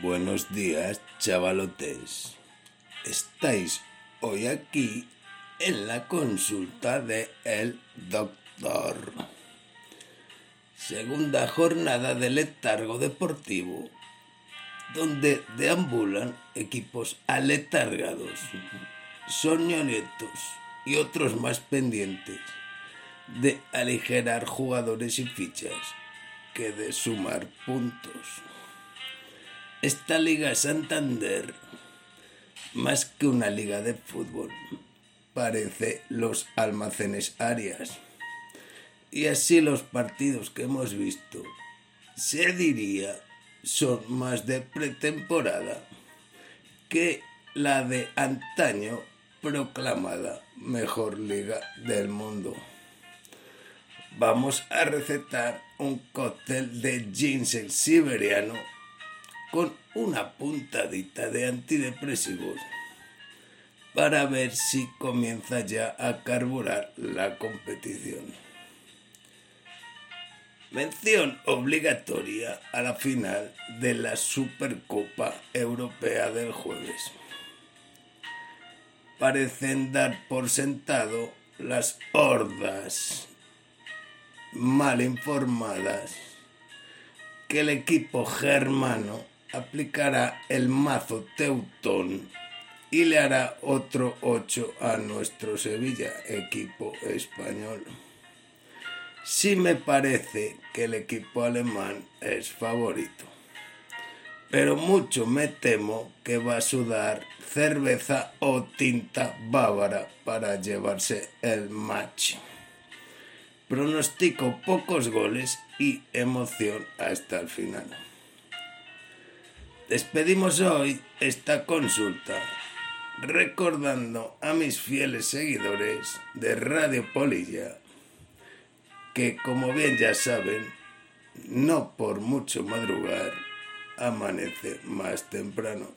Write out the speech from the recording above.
Buenos días, chavalotes. Estáis hoy aquí en la consulta de el doctor. Segunda jornada de letargo deportivo, donde deambulan equipos aletargados, soñonetos y otros más pendientes de aligerar jugadores y fichas que de sumar puntos. Esta Liga Santander, más que una liga de fútbol, parece los almacenes Arias. Y así los partidos que hemos visto, se diría, son más de pretemporada que la de antaño proclamada mejor liga del mundo. Vamos a recetar un cóctel de ginseng siberiano con una puntadita de antidepresivos para ver si comienza ya a carburar la competición. Mención obligatoria a la final de la Supercopa Europea del jueves. Parecen dar por sentado las hordas mal informadas que el equipo germano aplicará el mazo Teutón y le hará otro 8 a nuestro Sevilla, equipo español. Sí me parece que el equipo alemán es favorito, pero mucho me temo que va a sudar cerveza o tinta bávara para llevarse el match. Pronostico pocos goles y emoción hasta el final. Despedimos hoy esta consulta recordando a mis fieles seguidores de Radio Polilla que como bien ya saben, no por mucho madrugar, amanece más temprano.